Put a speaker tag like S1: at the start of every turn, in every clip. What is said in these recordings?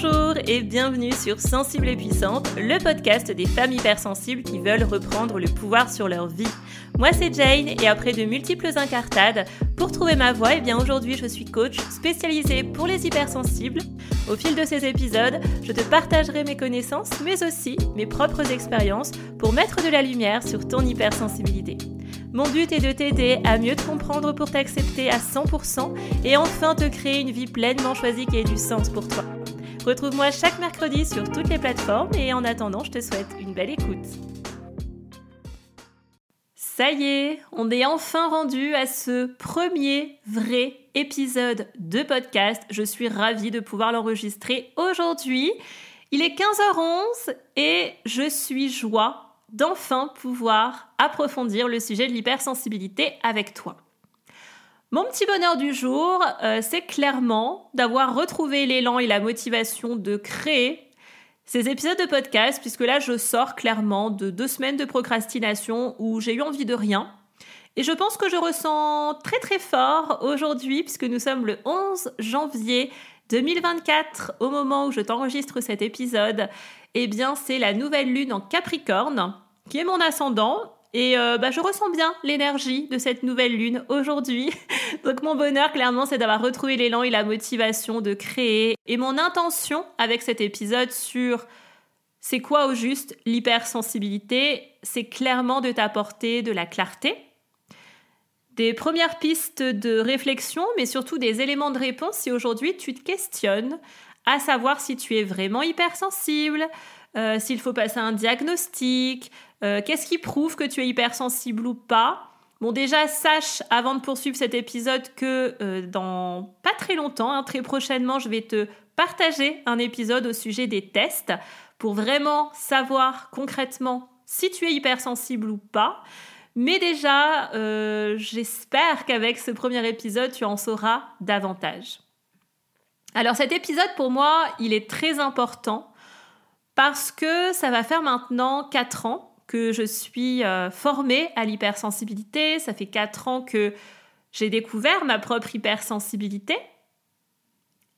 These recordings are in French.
S1: Bonjour et bienvenue sur Sensible et Puissante, le podcast des femmes hypersensibles qui veulent reprendre le pouvoir sur leur vie. Moi c'est Jane et après de multiples incartades, pour trouver ma voie, eh bien aujourd'hui je suis coach spécialisée pour les hypersensibles. Au fil de ces épisodes, je te partagerai mes connaissances mais aussi mes propres expériences pour mettre de la lumière sur ton hypersensibilité. Mon but est de t'aider à mieux te comprendre pour t'accepter à 100% et enfin te créer une vie pleinement choisie qui ait du sens pour toi. Retrouve-moi chaque mercredi sur toutes les plateformes et en attendant, je te souhaite une belle écoute. Ça y est, on est enfin rendu à ce premier vrai épisode de podcast. Je suis ravie de pouvoir l'enregistrer aujourd'hui. Il est 15h11 et je suis joie d'enfin pouvoir approfondir le sujet de l'hypersensibilité avec toi. Mon petit bonheur du jour, euh, c'est clairement d'avoir retrouvé l'élan et la motivation de créer ces épisodes de podcast, puisque là, je sors clairement de deux semaines de procrastination où j'ai eu envie de rien. Et je pense que je ressens très très fort aujourd'hui, puisque nous sommes le 11 janvier 2024, au moment où je t'enregistre cet épisode, eh bien c'est la nouvelle lune en Capricorne, qui est mon ascendant. Et euh, bah, je ressens bien l'énergie de cette nouvelle lune aujourd'hui. Donc mon bonheur, clairement, c'est d'avoir retrouvé l'élan et la motivation de créer. Et mon intention avec cet épisode sur c'est quoi au juste l'hypersensibilité, c'est clairement de t'apporter de la clarté, des premières pistes de réflexion, mais surtout des éléments de réponse si aujourd'hui tu te questionnes à savoir si tu es vraiment hypersensible, euh, s'il faut passer un diagnostic, euh, qu'est-ce qui prouve que tu es hypersensible ou pas? Bon, déjà, sache avant de poursuivre cet épisode que euh, dans pas très longtemps, hein, très prochainement, je vais te partager un épisode au sujet des tests pour vraiment savoir concrètement si tu es hypersensible ou pas. Mais déjà, j'espère qu'avec ce premier épisode, tu en sauras davantage. Alors cet épisode, pour moi, il est très important parce que ça va faire maintenant 4 ans que je suis euh, formée à l'hypersensibilité. Ça fait 4 ans que j'ai découvert ma propre hypersensibilité.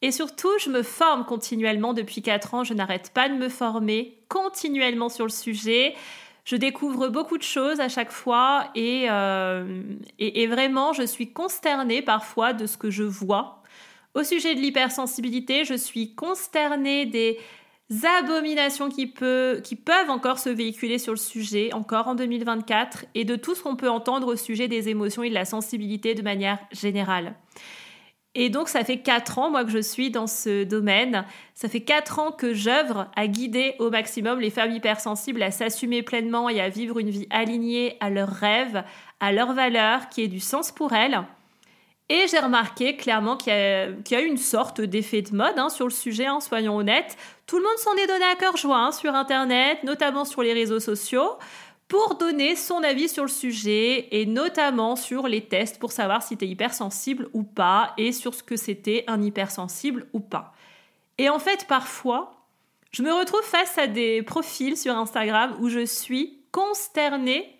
S1: Et surtout, je me forme continuellement depuis 4 ans. Je n'arrête pas de me former continuellement sur le sujet. Je découvre beaucoup de choses à chaque fois et, euh, et vraiment, je suis consternée parfois de ce que je vois au sujet de l'hypersensibilité, je suis consternée des abominations qui, qui peuvent encore se véhiculer sur le sujet, encore en 2024, et de tout ce qu'on peut entendre au sujet des émotions et de la sensibilité de manière générale. Et donc, ça fait quatre ans, moi, que je suis dans ce domaine. Ça fait quatre ans que j'œuvre à guider au maximum les femmes hypersensibles à s'assumer pleinement et à vivre une vie alignée à leurs rêves, à leurs valeurs, qui ait du sens pour elles. Et j'ai remarqué clairement qu'il y, a eu une sorte d'effet de mode hein, sur le sujet, hein, soyons honnêtes. Tout le monde s'en est donné à cœur joie hein, sur Internet, notamment sur les réseaux sociaux, pour donner son avis sur le sujet et notamment sur les tests pour savoir si tu es hypersensible ou pas et sur ce que c'était un hypersensible ou pas. Et en fait, parfois, je me retrouve face à des profils sur Instagram où je suis consternée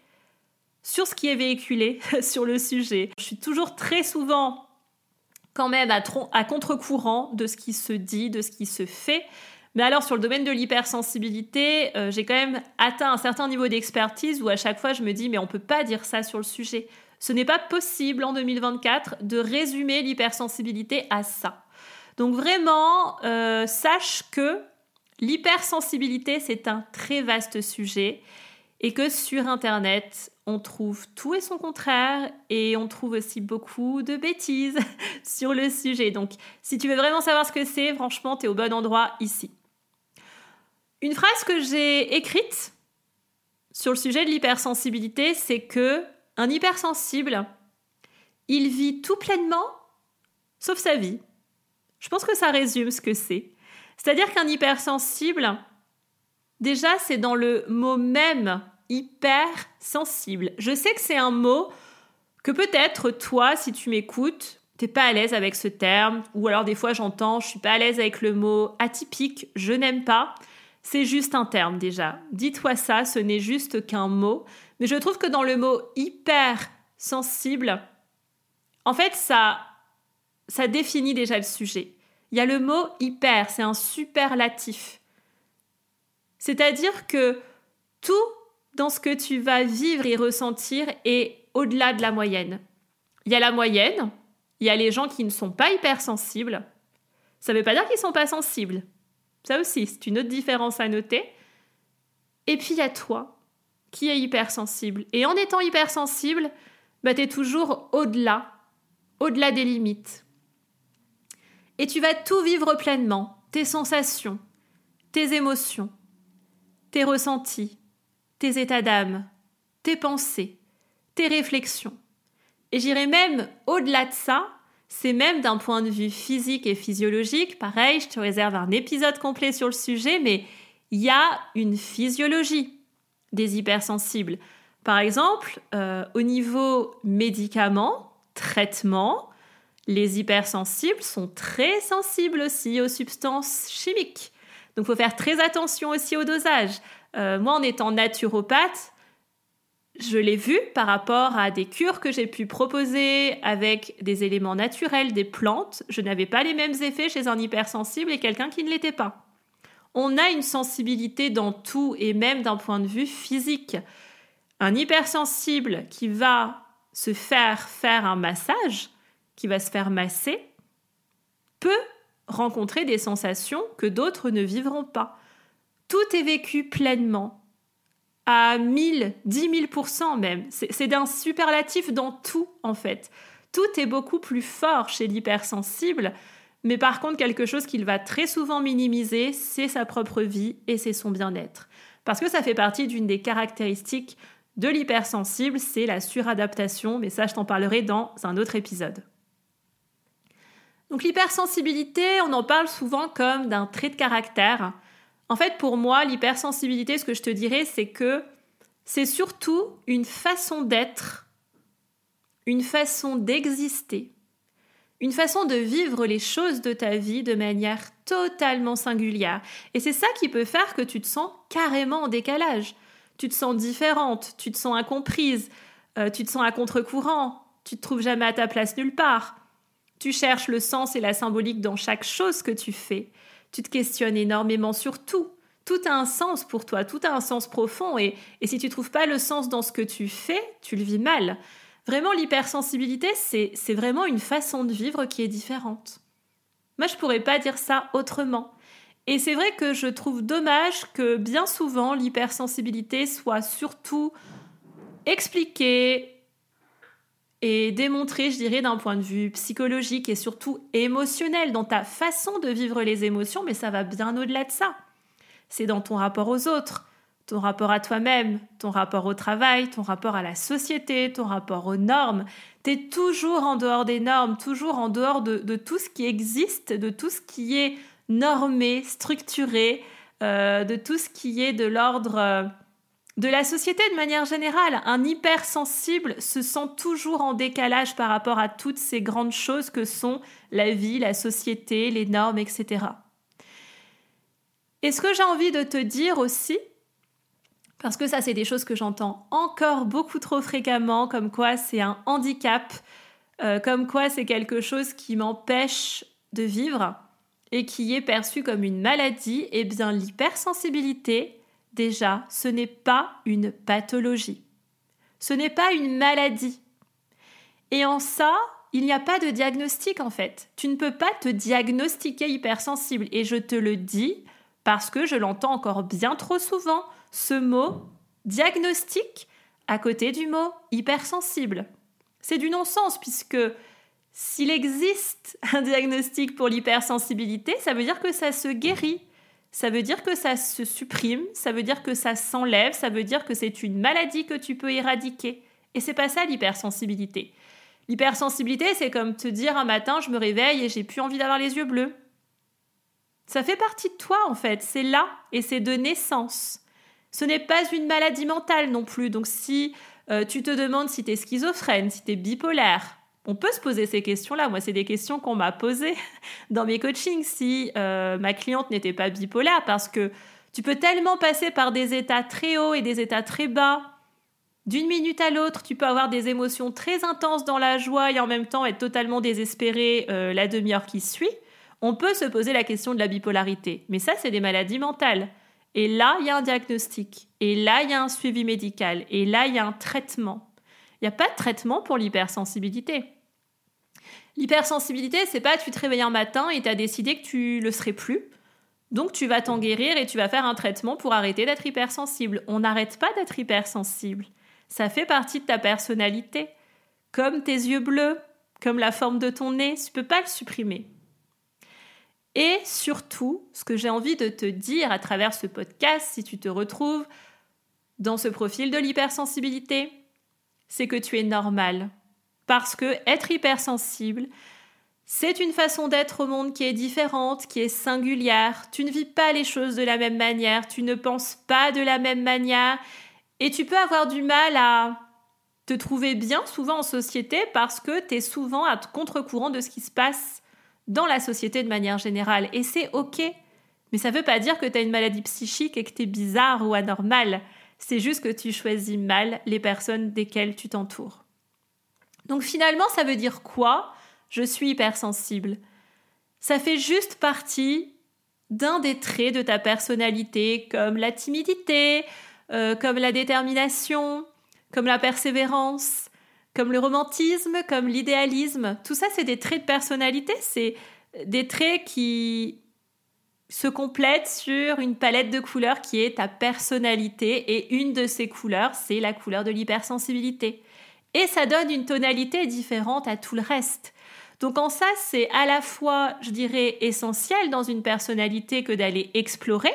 S1: sur ce qui est véhiculé sur le sujet. Je suis toujours très souvent quand même à, contre-courant de ce qui se dit, de ce qui se fait. Mais alors sur le domaine de l'hypersensibilité, euh, j'ai quand même atteint un certain niveau d'expertise où à chaque fois je me dis mais on peut pas dire ça sur le sujet. Ce n'est pas possible en 2024 de résumer l'hypersensibilité à ça. Donc vraiment, euh, sache que l'hypersensibilité c'est un très vaste sujet et que sur Internet, on trouve tout et son contraire et on trouve aussi beaucoup de bêtises sur le sujet. Donc, si tu veux vraiment savoir ce que c'est, franchement, tu es au bon endroit ici. Une phrase que j'ai écrite sur le sujet de l'hypersensibilité, c'est que un hypersensible, il vit tout pleinement sauf sa vie. Je pense que ça résume ce que c'est. C'est-à-dire qu'un hypersensible, déjà, c'est dans le mot même hyper sensible. Je sais que c'est un mot que peut-être toi, si tu m'écoutes, t'es pas à l'aise avec ce terme, ou alors des fois j'entends, je suis pas à l'aise avec le mot atypique, je n'aime pas. C'est juste un terme déjà. Dis-toi ça, ce n'est juste qu'un mot. Mais je trouve que dans le mot hyper sensible, en fait, ça, ça définit déjà le sujet. il y a le mot hyper, c'est un superlatif. C'est-à-dire que tout dans ce que tu vas vivre et ressentir est au-delà de la moyenne. Il y a la moyenne, il y a les gens qui ne sont pas hypersensibles. Ça ne veut pas dire qu'ils ne sont pas sensibles. Ça aussi, c'est une autre différence à noter. Et puis il y a toi, qui est hypersensible. Et en étant hypersensible, bah, tu es toujours au-delà, au-delà des limites. Et tu vas tout vivre pleinement, tes sensations, tes émotions, tes ressentis, tes états d'âme, tes pensées, tes réflexions. Et j'irai même au-delà de ça, c'est même d'un point de vue physique et physiologique, pareil, je te réserve un épisode complet sur le sujet, mais il y a une physiologie des hypersensibles. Par exemple, euh, au niveau médicaments, traitement, les hypersensibles sont très sensibles aussi aux substances chimiques. Donc il faut faire très attention aussi au dosage. Euh, moi, en étant naturopathe, je l'ai vu par rapport à des cures que j'ai pu proposer avec des éléments naturels, des plantes. Je n'avais pas les mêmes effets chez un hypersensible et quelqu'un qui ne l'était pas. On a une sensibilité dans tout et même d'un point de vue physique. Un hypersensible qui va se faire faire un massage, qui va se faire masser, peut rencontrer des sensations que d'autres ne vivront pas. Tout est vécu pleinement, à 1000, 10 000% même. C'est d'un superlatif dans tout, en fait. Tout est beaucoup plus fort chez l'hypersensible mais par contre, quelque chose qu'il va très souvent minimiser, c'est sa propre vie et c'est son bien-être. Parce que ça fait partie d'une des caractéristiques de l'hypersensible, c'est la suradaptation, mais ça je t'en parlerai dans un autre épisode. Donc l'hypersensibilité, on en parle souvent comme d'un trait de caractère. En fait, pour moi, l'hypersensibilité, ce que je te dirais, c'est que c'est surtout une façon d'être, une façon d'exister, une façon de vivre les choses de ta vie de manière totalement singulière. Et c'est ça qui peut faire que tu te sens carrément en décalage. Tu te sens différente, tu te sens incomprise, euh, tu te sens à contre-courant, tu te trouves jamais à ta place nulle part. Tu cherches le sens et la symbolique dans chaque chose que tu fais. Tu te questionnes énormément sur tout. Tout a un sens pour toi, tout a un sens profond et, si tu trouves pas le sens dans ce que tu fais, tu le vis mal. Vraiment, l'hypersensibilité, c'est vraiment une façon de vivre qui est différente. Moi, je pourrais pas dire ça autrement. Et c'est vrai que je trouve dommage que bien souvent l'hypersensibilité soit surtout expliquée et démontrée, je dirais, d'un point de vue psychologique et surtout émotionnel, dans ta façon de vivre les émotions, mais ça va bien au-delà de ça. C'est dans ton rapport aux autres, ton rapport à toi-même, ton rapport au travail, ton rapport à la société, ton rapport aux normes. Tu es toujours en dehors des normes, toujours en dehors de, tout ce qui existe, de tout ce qui est normé, structuré, euh, de tout ce qui est de l'ordre euh, de la société de manière générale. Un hypersensible se sent toujours en décalage par rapport à toutes ces grandes choses que sont la vie, la société, les normes, etc. Et ce que j'ai envie de te dire aussi, parce que ça, c'est des choses que j'entends encore beaucoup trop fréquemment, comme quoi c'est un handicap, euh, comme quoi c'est quelque chose qui m'empêche de vivre et qui est perçu comme une maladie. Eh bien, l'hypersensibilité, déjà, ce n'est pas une pathologie. Ce n'est pas une maladie. Et en ça, il n'y a pas de diagnostic en fait. Tu ne peux pas te diagnostiquer hypersensible. Et je te le dis parce que je l'entends encore bien trop souvent ce mot diagnostic à côté du mot hypersensible. C'est du non-sens puisque s'il existe un diagnostic pour l'hypersensibilité, ça veut dire que ça se guérit, ça veut dire que ça se supprime, ça veut dire que ça s'enlève, ça veut dire que c'est une maladie que tu peux éradiquer. Et c'est pas ça l'hypersensibilité. L'hypersensibilité, c'est comme te dire un matin, je me réveille et j'ai plus envie d'avoir les yeux bleus. Ça fait partie de toi en fait, c'est là et c'est de naissance. Ce n'est pas une maladie mentale non plus. Donc si euh, tu te demandes si tu schizophrène, si tu bipolaire, on peut se poser ces questions-là. Moi, c'est des questions qu'on m'a posées dans mes coachings si euh, ma cliente n'était pas bipolaire parce que tu peux tellement passer par des états très hauts et des états très bas. D'une minute à l'autre, tu peux avoir des émotions très intenses dans la joie et en même temps être totalement désespéré euh, la demi-heure qui suit. On peut se poser la question de la bipolarité, mais ça, c'est des maladies mentales. Et là, il y a un diagnostic. Et là, il y a un suivi médical. Et là, il y a un traitement. Il n'y a pas de traitement pour l'hypersensibilité. L'hypersensibilité, c'est pas tu te réveilles un matin et tu as décidé que tu le serais plus. Donc tu vas t'en guérir et tu vas faire un traitement pour arrêter d'être hypersensible. On n'arrête pas d'être hypersensible. Ça fait partie de ta personnalité. Comme tes yeux bleus, comme la forme de ton nez, tu peux pas le supprimer. Et surtout, ce que j'ai envie de te dire à travers ce podcast, si tu te retrouves dans ce profil de l'hypersensibilité, c'est que tu es normal. Parce que être hypersensible, c'est une façon d'être au monde qui est différente, qui est singulière. Tu ne vis pas les choses de la même manière, tu ne penses pas de la même manière, et tu peux avoir du mal à te trouver bien souvent en société parce que tu es souvent à contre-courant de ce qui se passe dans la société de manière générale. Et c'est OK. Mais ça ne veut pas dire que tu as une maladie psychique et que tu es bizarre ou anormal. C'est juste que tu choisis mal les personnes desquelles tu t'entoures. Donc finalement, ça veut dire quoi? Je suis hypersensible. Ça fait juste partie d'un des traits de ta personnalité, comme la timidité, euh, comme la détermination, comme la persévérance, comme le romantisme, comme l'idéalisme. Tout ça, c'est des traits de personnalité, c'est des traits qui se complètent sur une palette de couleurs qui est ta personnalité et une de ces couleurs, c'est la couleur de l'hypersensibilité. Et ça donne une tonalité différente à tout le reste. Donc en ça, c'est à la fois, je dirais, essentiel dans une personnalité que d'aller explorer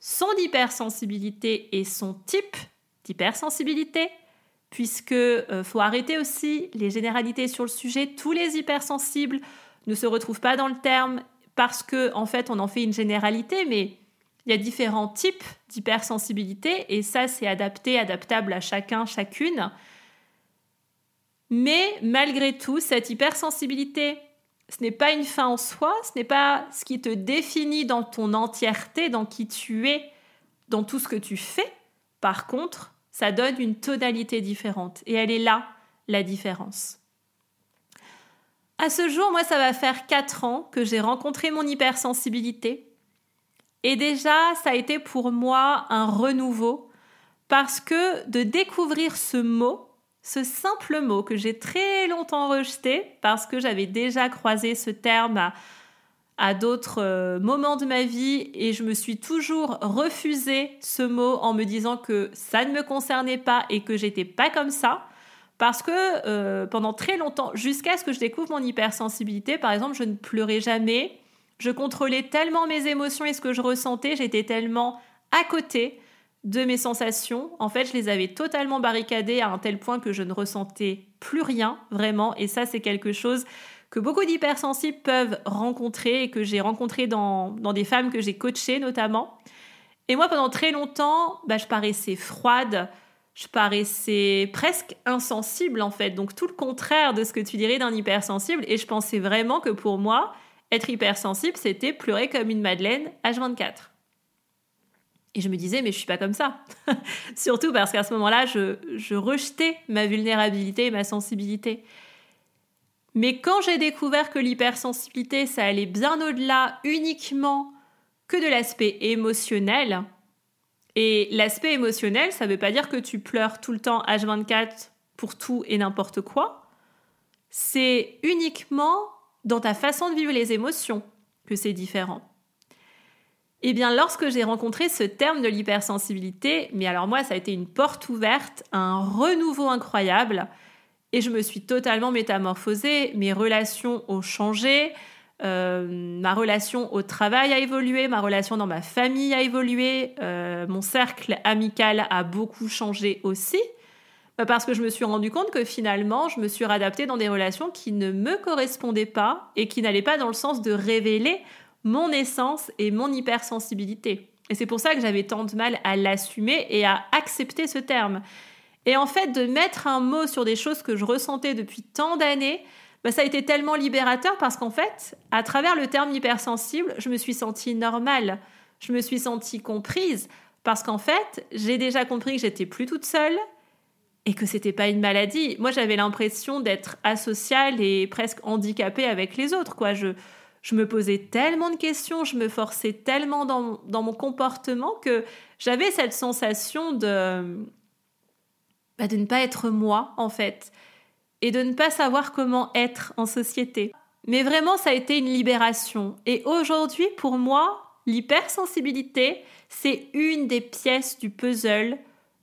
S1: son hypersensibilité et son type d'hypersensibilité, puisque euh, faut arrêter aussi les généralités sur le sujet. Tous les hypersensibles ne se retrouvent pas dans le terme parce que en fait on en fait une généralité, mais il y a différents types d'hypersensibilité et ça c'est adapté, adaptable à chacun, chacune. Mais malgré tout, cette hypersensibilité, ce n'est pas une fin en soi, ce n'est pas ce qui te définit dans ton entièreté, dans qui tu es, dans tout ce que tu fais. Par contre, ça donne une tonalité différente. Et elle est là, la différence. À ce jour, moi, ça va faire 4 ans que j'ai rencontré mon hypersensibilité. Et déjà, ça a été pour moi un renouveau parce que de découvrir ce mot, ce simple mot que j'ai très longtemps rejeté parce que j'avais déjà croisé ce terme à à d'autres euh, moments de ma vie et je me suis toujours refusé ce mot en me disant que ça ne me concernait pas et que j'étais pas comme ça. Parce que euh, pendant très longtemps, jusqu'à ce que je découvre mon hypersensibilité, par exemple, je ne pleurais jamais. Je contrôlais tellement mes émotions et ce que je ressentais, j'étais tellement à côté de mes sensations. En fait, je les avais totalement barricadées à un tel point que je ne ressentais plus rien, vraiment. Et ça, c'est quelque chose que beaucoup d'hypersensibles peuvent rencontrer et que j'ai rencontré dans, des femmes que j'ai coachées notamment. Et moi, pendant très longtemps, bah, je paraissais froide, je paraissais presque insensible en fait. Donc tout le contraire de ce que tu dirais d'un hypersensible. Et je pensais vraiment que pour moi, être hypersensible, c'était pleurer comme une madeleine H24. Et je me disais, mais je suis pas comme ça. Surtout parce qu'à ce moment-là, je, je rejetais ma vulnérabilité et ma sensibilité. Mais quand j'ai découvert que l'hypersensibilité, ça allait bien au-delà uniquement que de l'aspect émotionnel, et l'aspect émotionnel, ça ne veut pas dire que tu pleures tout le temps H24 pour tout et n'importe quoi, c'est uniquement dans ta façon de vivre les émotions que c'est différent. Eh bien, lorsque j'ai rencontré ce terme de l'hypersensibilité, mais alors moi, ça a été une porte ouverte, un renouveau incroyable, et je me suis totalement métamorphosée. Mes relations ont changé. Euh, ma relation au travail a évolué, ma relation dans ma famille a évolué, euh, mon cercle amical a beaucoup changé aussi, bah, parce que je me suis rendu compte que finalement, je me suis réadaptée dans des relations qui ne me correspondaient pas et qui n'allaient pas dans le sens de révéler mon essence et mon hypersensibilité. Et c'est pour ça que j'avais tant de mal à l'assumer et à accepter ce terme. Et en fait, de mettre un mot sur des choses que je ressentais depuis tant d'années, bah, ça a été tellement libérateur parce qu'en fait, à travers le terme hypersensible, je me suis sentie normale, je me suis sentie comprise parce qu'en fait, j'ai déjà compris que j'étais plus toute seule et que c'était pas une maladie. Moi, j'avais l'impression d'être asociale et presque handicapée avec les autres, quoi. Je, je me posais tellement de questions, je me forçais tellement dans, dans mon comportement que j'avais cette sensation de, bah, de ne pas être moi, en fait, et de ne pas savoir comment être en société. Mais vraiment, ça a été une libération. Et aujourd'hui, pour moi, l'hypersensibilité, c'est une des pièces du puzzle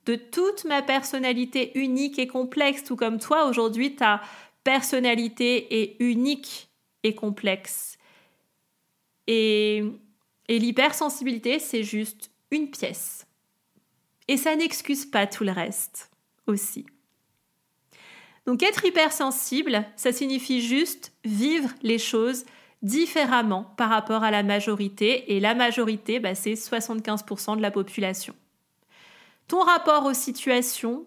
S1: de toute ma personnalité unique et complexe, tout comme toi, aujourd'hui, ta personnalité est unique et complexe. Et, l'hypersensibilité, c'est juste une pièce. Et ça n'excuse pas tout le reste aussi. Donc être hypersensible, ça signifie juste vivre les choses différemment par rapport à la majorité. Et la majorité, bah, c'est 75% de la population. Ton rapport aux situations,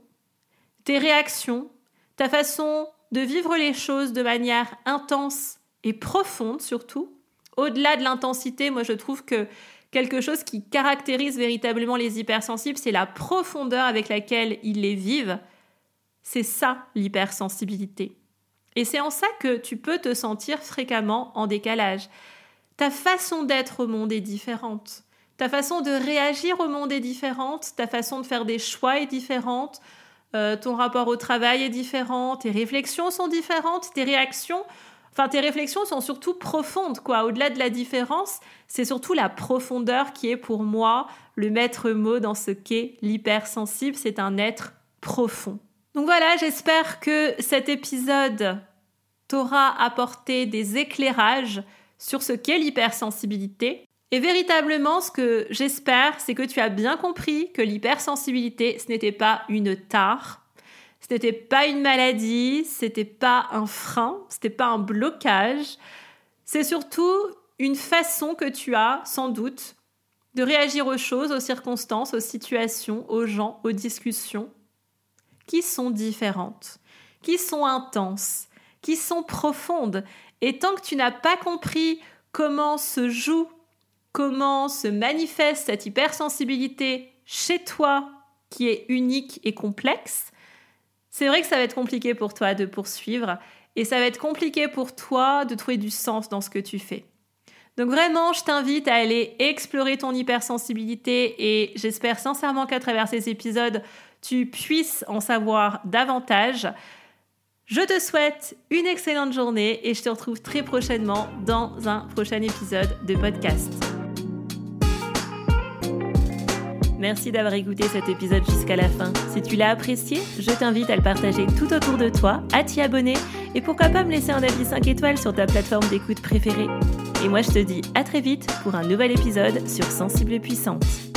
S1: tes réactions, ta façon de vivre les choses de manière intense et profonde surtout. Au-delà de l'intensité, moi je trouve que quelque chose qui caractérise véritablement les hypersensibles, c'est la profondeur avec laquelle ils les vivent. C'est ça l'hypersensibilité. Et c'est en ça que tu peux te sentir fréquemment en décalage. Ta façon d'être au monde est différente. Ta façon de réagir au monde est différente. Ta façon de faire des choix est différente. Euh, ton rapport au travail est différent. Tes réflexions sont différentes. Tes réactions, enfin tes réflexions sont surtout profondes. quoi. Au-delà de la différence, c'est surtout la profondeur qui est pour moi le maître mot dans ce qu'est l'hypersensible. C'est un être profond. Donc voilà, j'espère que cet épisode t'aura apporté des éclairages sur ce qu'est l'hypersensibilité. Et véritablement, ce que j'espère, c'est que tu as bien compris que l'hypersensibilité, ce n'était pas une tare, ce n'était pas une maladie, ce n'était pas un frein, ce n'était pas un blocage. C'est surtout une façon que tu as, sans doute, de réagir aux choses, aux circonstances, aux situations, aux gens, aux discussions, qui sont différentes, qui sont intenses, qui sont profondes. Et tant que tu n'as pas compris comment se joue, comment se manifeste cette hypersensibilité chez toi, qui est unique et complexe, c'est vrai que ça va être compliqué pour toi de poursuivre et ça va être compliqué pour toi de trouver du sens dans ce que tu fais. Donc vraiment, je t'invite à aller explorer ton hypersensibilité et j'espère sincèrement qu'à travers ces épisodes, tu puisses en savoir davantage. Je te souhaite une excellente journée et je te retrouve très prochainement dans un prochain épisode de podcast. Merci d'avoir écouté cet épisode jusqu'à la fin. Si tu l'as apprécié, je t'invite à le partager tout autour de toi, à t'y abonner et pourquoi pas me laisser un avis 5 étoiles sur ta plateforme d'écoute préférée. Et moi je te dis à très vite pour un nouvel épisode sur Sensible Puissante.